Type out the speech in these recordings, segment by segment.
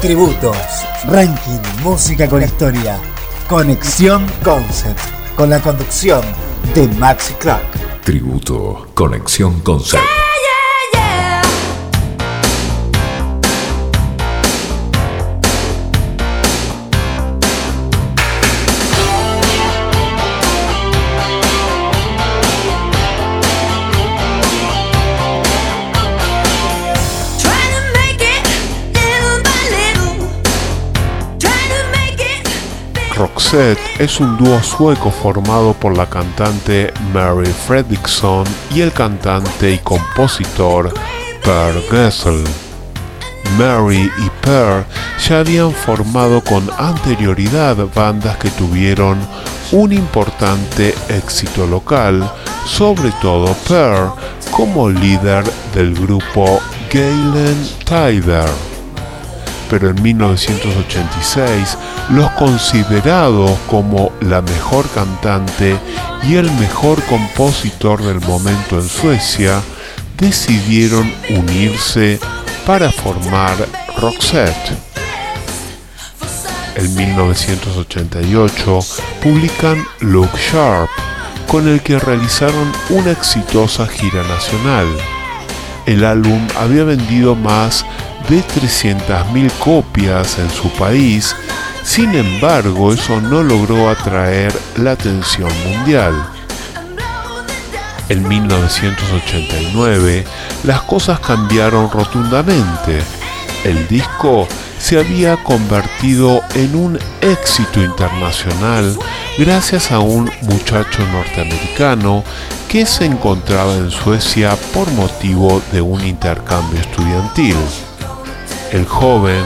Tributos, ranking, música con historia, conexión concept, con la conducción de Maxi Clark. Tributo, conexión concept. Roxette es un dúo sueco formado por la cantante Mary Fredriksson y el cantante y compositor Per Gessel. Mary y Per ya habían formado con anterioridad bandas que tuvieron un importante éxito local, sobre todo Per como líder del grupo Galen Tider pero en 1986 los considerados como la mejor cantante y el mejor compositor del momento en Suecia decidieron unirse para formar Roxette. En 1988 publican Look Sharp, con el que realizaron una exitosa gira nacional. El álbum había vendido más de 300.000 copias en su país, sin embargo eso no logró atraer la atención mundial. En 1989 las cosas cambiaron rotundamente. El disco se había convertido en un éxito internacional gracias a un muchacho norteamericano que se encontraba en Suecia por motivo de un intercambio estudiantil el joven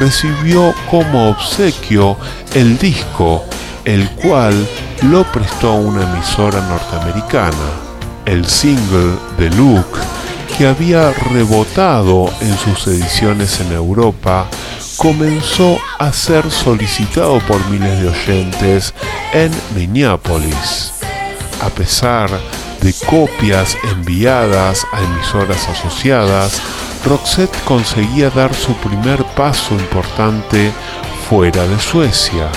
recibió como obsequio el disco, el cual lo prestó una emisora norteamericana. El single de Luke, que había rebotado en sus ediciones en Europa, comenzó a ser solicitado por miles de oyentes en Minneapolis. A pesar de copias enviadas a emisoras asociadas, Roxette conseguía dar su primer paso importante fuera de Suecia.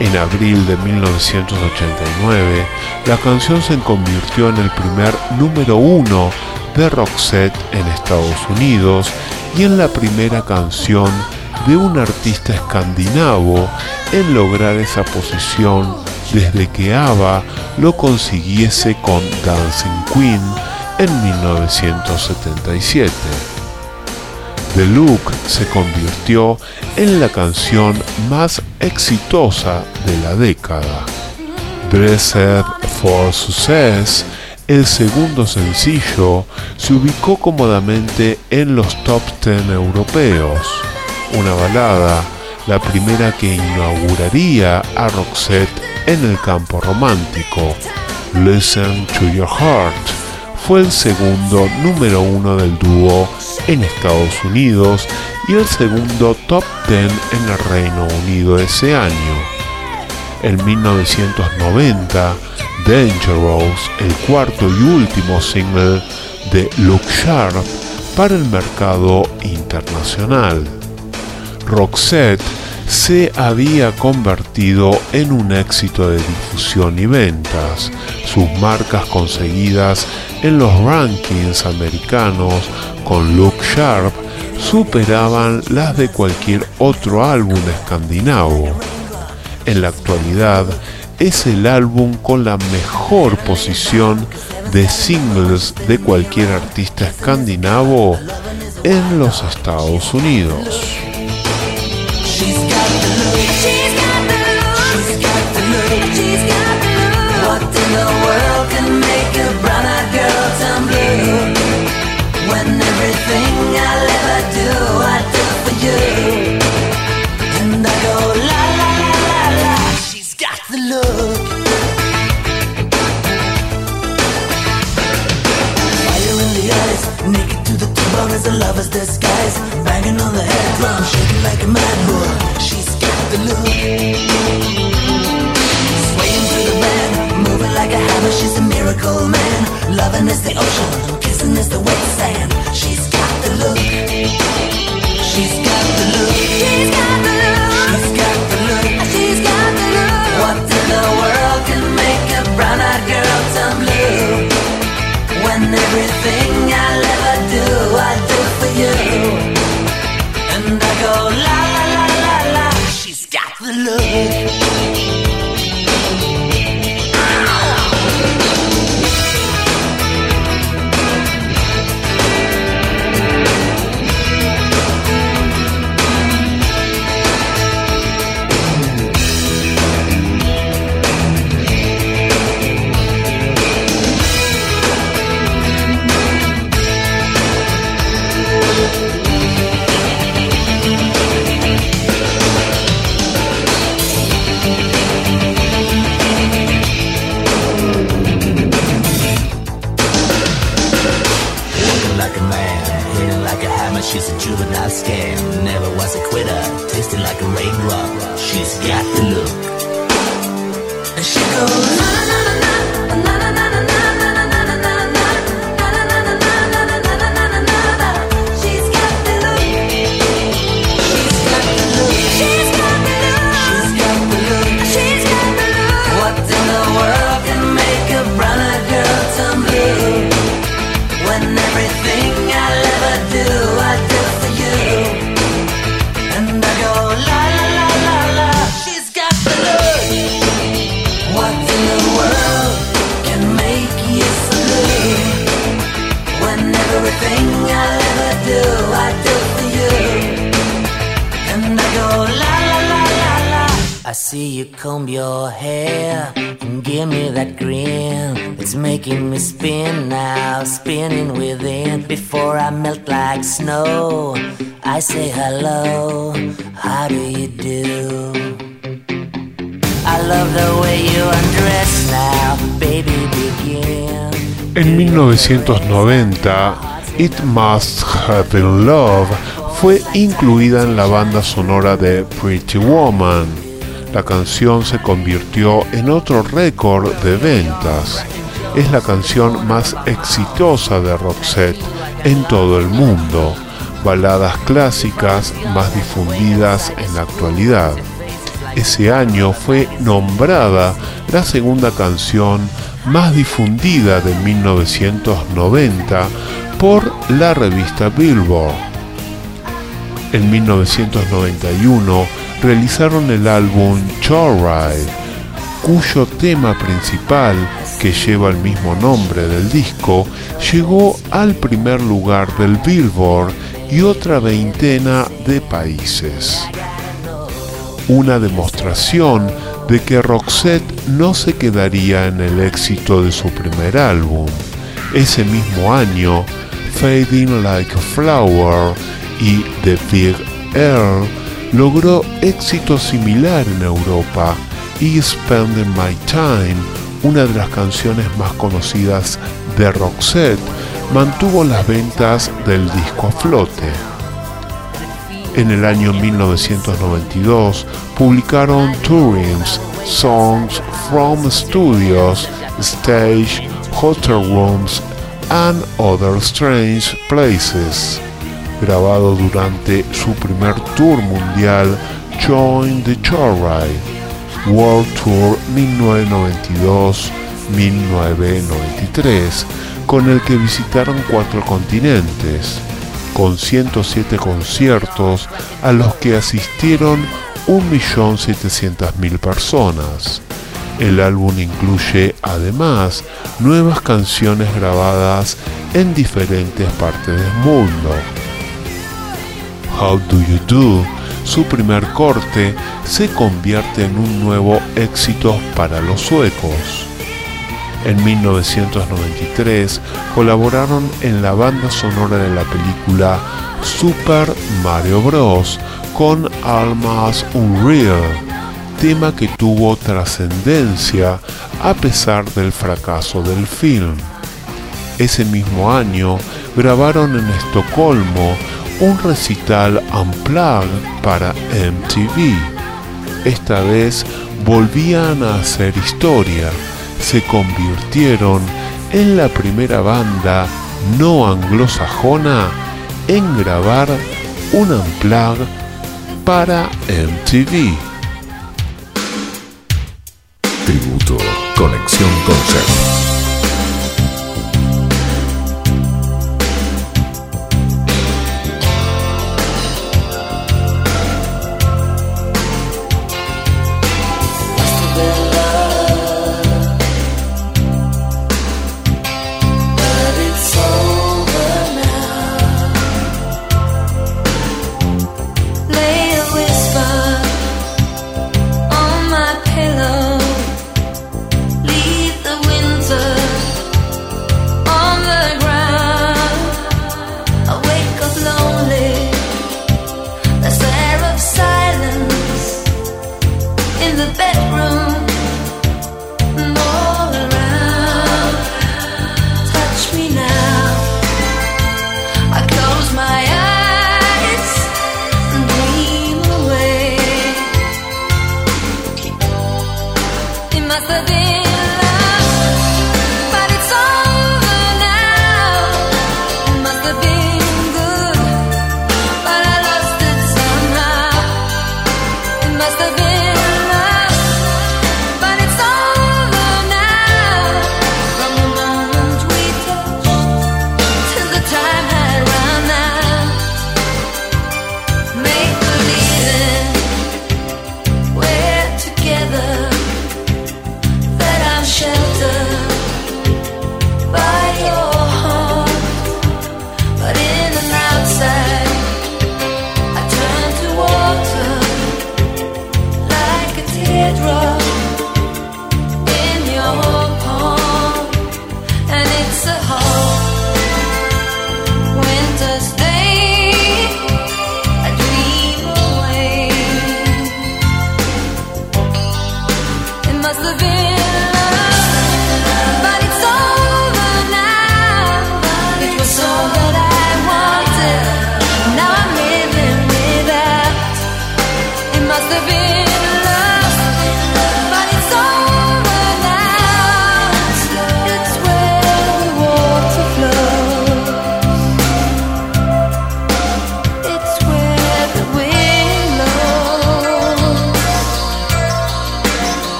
En abril de 1989, la canción se convirtió en el primer número uno de Roxette en Estados Unidos y en la primera canción de un artista escandinavo en lograr esa posición desde que ABBA lo consiguiese con Dancing Queen en 1977. The Look se convirtió en la canción más exitosa de la década. Dressed for Success, el segundo sencillo, se ubicó cómodamente en los top 10 europeos. Una balada, la primera que inauguraría a Roxette en el campo romántico. Listen to Your Heart fue el segundo número uno del dúo en Estados Unidos y el segundo top 10 en el Reino Unido ese año. En 1990, Dangerous, el cuarto y último single de Look Sharp para el mercado internacional. Roxette se había convertido en un éxito de difusión y ventas. Sus marcas conseguidas en los rankings americanos con Look Sharp superaban las de cualquier otro álbum escandinavo. En la actualidad es el álbum con la mejor posición de singles de cualquier artista escandinavo en los Estados Unidos. As a brown girl some day when everything i ever do i do for you. And the low la la la she's got the look. I will ride naked to the town as a lover's disguise. Banging on the head drum, shaking like a mad bull Avenue. Swaying through the band, moving like a hammer, she's a miracle man. Loving is the ocean, kissing is the wet sand. She's comb your hair and give me that grin. It's making me spin now, spinning within. Before I melt like snow, I say hello. How do you do? I love the way you undress now, baby. Begin. En 1990, It Must Have Been Love fue incluida en la banda sonora de Pretty Woman. La canción se convirtió en otro récord de ventas. Es la canción más exitosa de Roxette en todo el mundo. Baladas clásicas más difundidas en la actualidad. Ese año fue nombrada la segunda canción más difundida de 1990 por la revista Billboard. En 1991 realizaron el álbum Joyride, cuyo tema principal, que lleva el mismo nombre del disco, llegó al primer lugar del Billboard y otra veintena de países. Una demostración de que Roxette no se quedaría en el éxito de su primer álbum. Ese mismo año, Fading Like a Flower y The Big Earl logró éxito similar en Europa y Spending My Time, una de las canciones más conocidas de Roxette, mantuvo las ventas del disco a flote. En el año 1992 publicaron Touring's Songs from Studios, Stage, Hotel Rooms and Other Strange Places, grabado durante su primer tour mundial Join the Joyride, World Tour 1992-1993, con el que visitaron cuatro continentes con 107 conciertos a los que asistieron 1.700.000 personas. El álbum incluye además nuevas canciones grabadas en diferentes partes del mundo. How Do You Do, su primer corte, se convierte en un nuevo éxito para los suecos. En 1993 colaboraron en la banda sonora de la película Super Mario Bros. con Almas Unreal, tema que tuvo trascendencia a pesar del fracaso del film. Ese mismo año grabaron en Estocolmo un recital unplugged para MTV. Esta vez volvían a hacer historia se convirtieron en la primera banda no anglosajona en grabar un unplug para MTV. Tributo.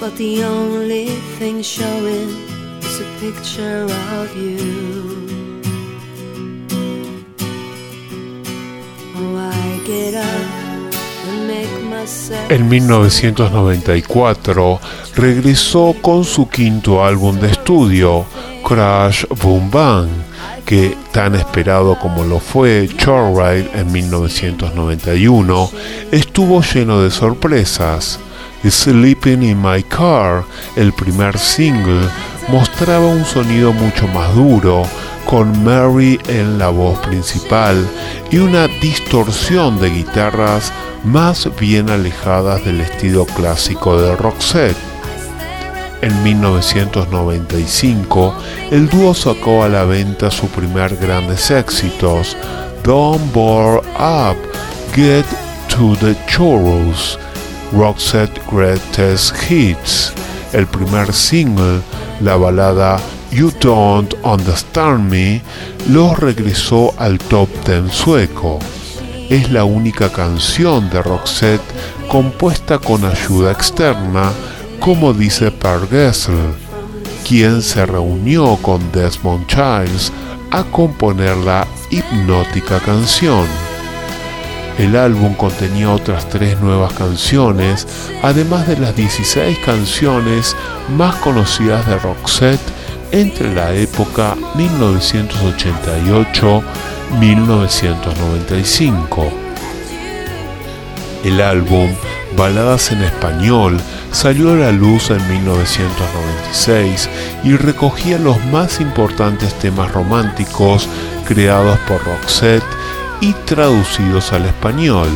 But the only thing showing is a picture of you. Oh, I get up. En 1994 regresó con su quinto álbum de estudio, Crash Boom Bang, que tan esperado como lo fue Ride en 1991, estuvo lleno de sorpresas. Sleeping in My Car, el primer single, mostraba un sonido mucho más duro, con Mary en la voz principal y una distorsión de guitarras más bien alejadas del estilo clásico de Roxette. En 1995, el dúo sacó a la venta su primer grandes éxitos, Don't Bore Up, Get to the Chorus, Roxette Greatest Hits, el primer single, la balada You Don't Understand Me, los regresó al top 10 sueco. Es la única canción de Roxette compuesta con ayuda externa como dice Per Gessel, quien se reunió con Desmond Childs a componer la hipnótica canción. El álbum contenía otras tres nuevas canciones, además de las 16 canciones más conocidas de Roxette entre la época 1988-1995. El álbum Baladas en Español salió a la luz en 1996 y recogía los más importantes temas románticos creados por Roxette y traducidos al español.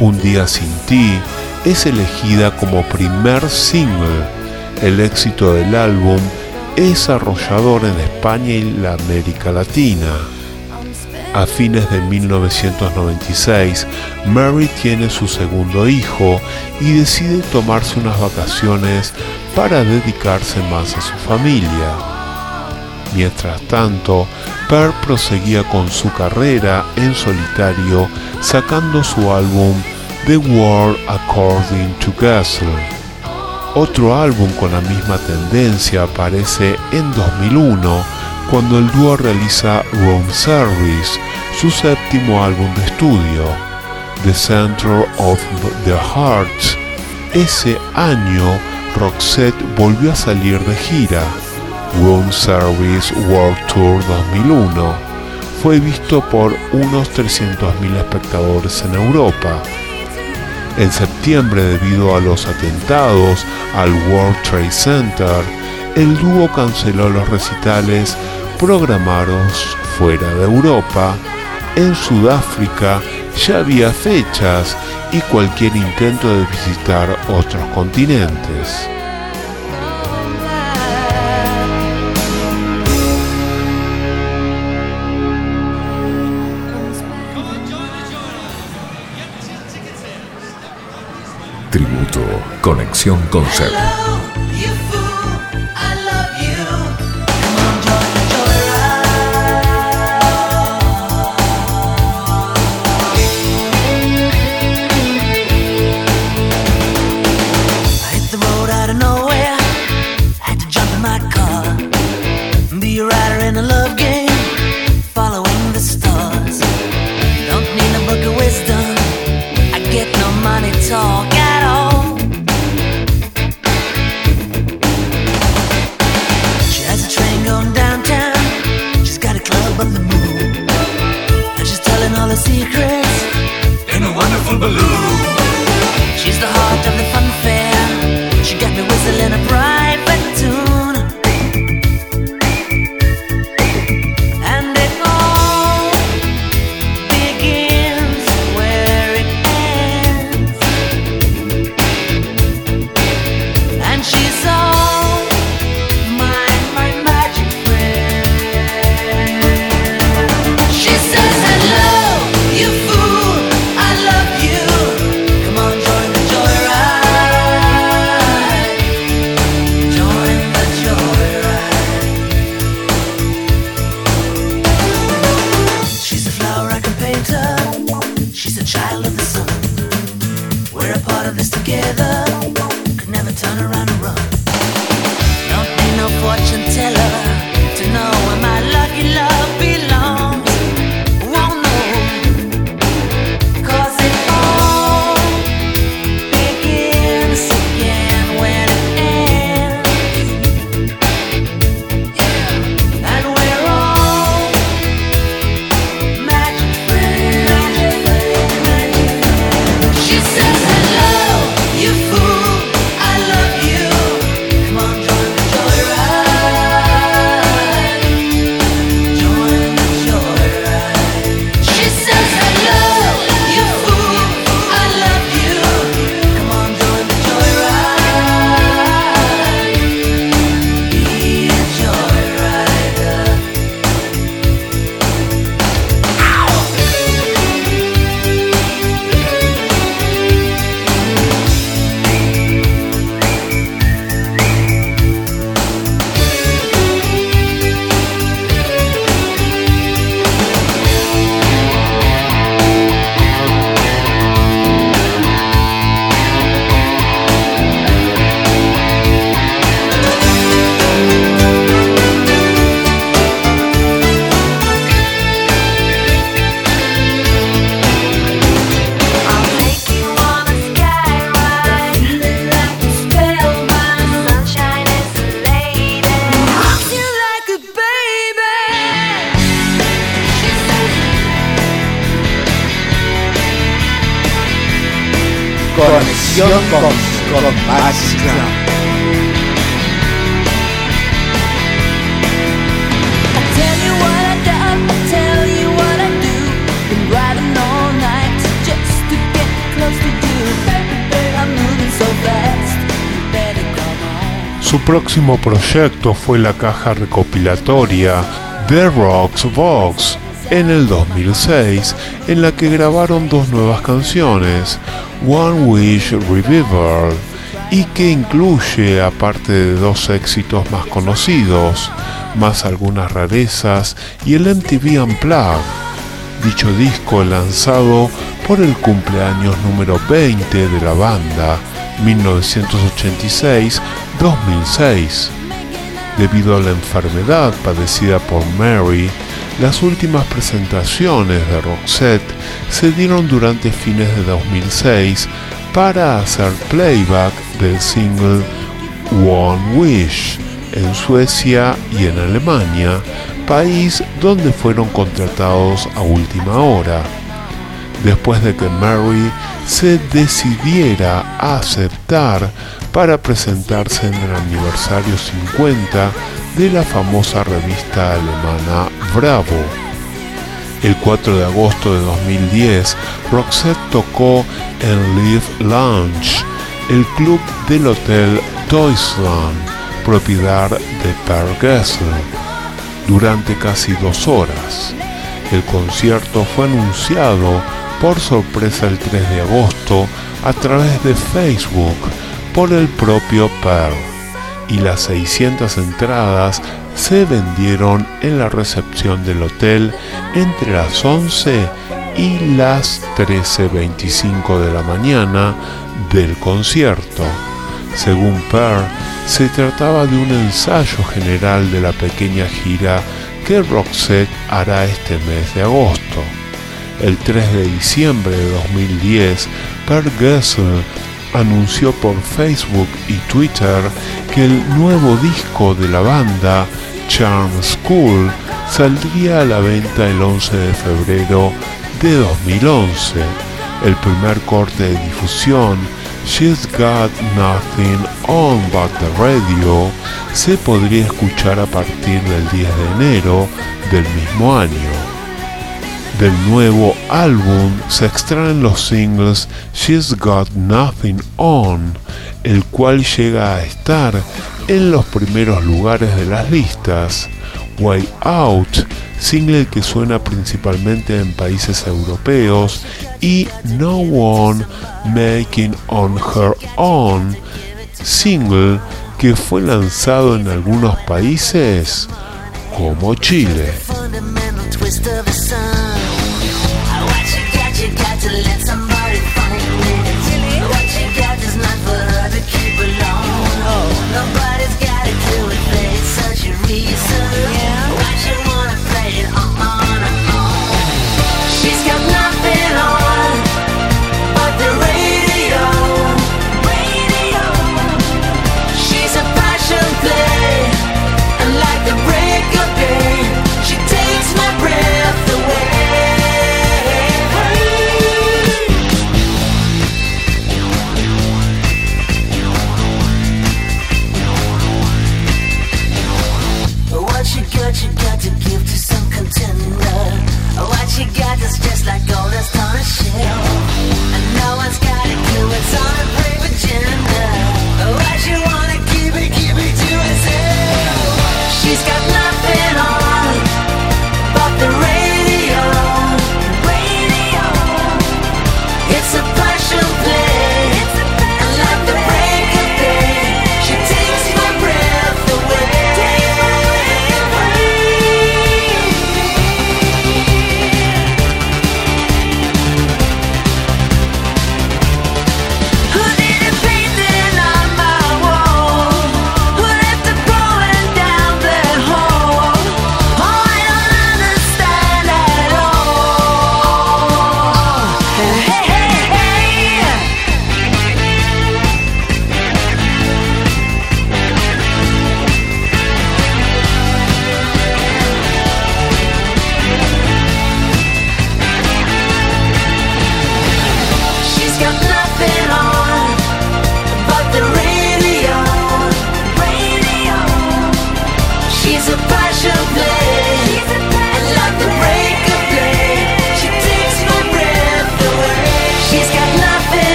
Un día sin ti es elegida como primer single. El éxito del álbum es arrollador en España y la América Latina. A fines de 1996, Mary tiene su segundo hijo y decide tomarse unas vacaciones para dedicarse más a su familia. Mientras tanto, Per proseguía con su carrera en solitario sacando su álbum The World According to Gessler. Otro álbum con la misma tendencia aparece en 2001 cuando el dúo realiza Room Service, su séptimo álbum de estudio, The Center of the Hearts. Ese año, Roxette volvió a salir de gira. Room Service World Tour 2001 fue visto por unos 300.000 espectadores en Europa. En septiembre, debido a los atentados al World Trade Center, el dúo canceló los recitales programados fuera de Europa. En Sudáfrica ya había fechas y cualquier intento de visitar otros continentes. Conexión Concert. together. Conexión con, con Maxi Clan. Su próximo proyecto fue la caja recopilatoria The Rocks Box en el 2006, en la que grabaron dos nuevas canciones, One Wish Revival, y que incluye, aparte de dos éxitos más conocidos, más algunas rarezas y el MTV Unplugged. Dicho disco lanzado por el cumpleaños número 20 de la banda, 1986-2006. Debido a la enfermedad padecida por Mary, las últimas presentaciones de Roxette se dieron durante fines de 2006 para hacer playback del single One Wish en Suecia y en Alemania, país donde fueron contratados a última hora. Después de que Mary se decidiera a aceptar para presentarse en el aniversario 50 de la famosa revista alemana Bravo. El 4 de agosto de 2010, Roxette tocó en Live Lounge, el club del hotel Deutschland, propiedad de Per Gessler, durante casi dos horas. El concierto fue anunciado por sorpresa el 3 de agosto a través de Facebook por el propio Pearl y las 600 entradas se vendieron en la recepción del hotel entre las 11 y las 13.25 de la mañana del concierto. Según Pearl, se trataba de un ensayo general de la pequeña gira que Roxette hará este mes de agosto. El 3 de diciembre de 2010, Per Gessler anunció por Facebook y Twitter que el nuevo disco de la banda, Charm School, saldría a la venta el 11 de febrero de 2011. El primer corte de difusión, She's Got Nothing On But the Radio, se podría escuchar a partir del 10 de enero del mismo año. Del nuevo álbum se extraen los singles She's Got Nothing On, el cual llega a estar en los primeros lugares de las listas, Way Out, single que suena principalmente en países europeos, y No One Making On Her Own, single que fue lanzado en algunos países como Chile. twist of the sun. What you got, you got to let somebody find it. What you got is not for her to keep alone. Nobody's got a clue if They such a reason.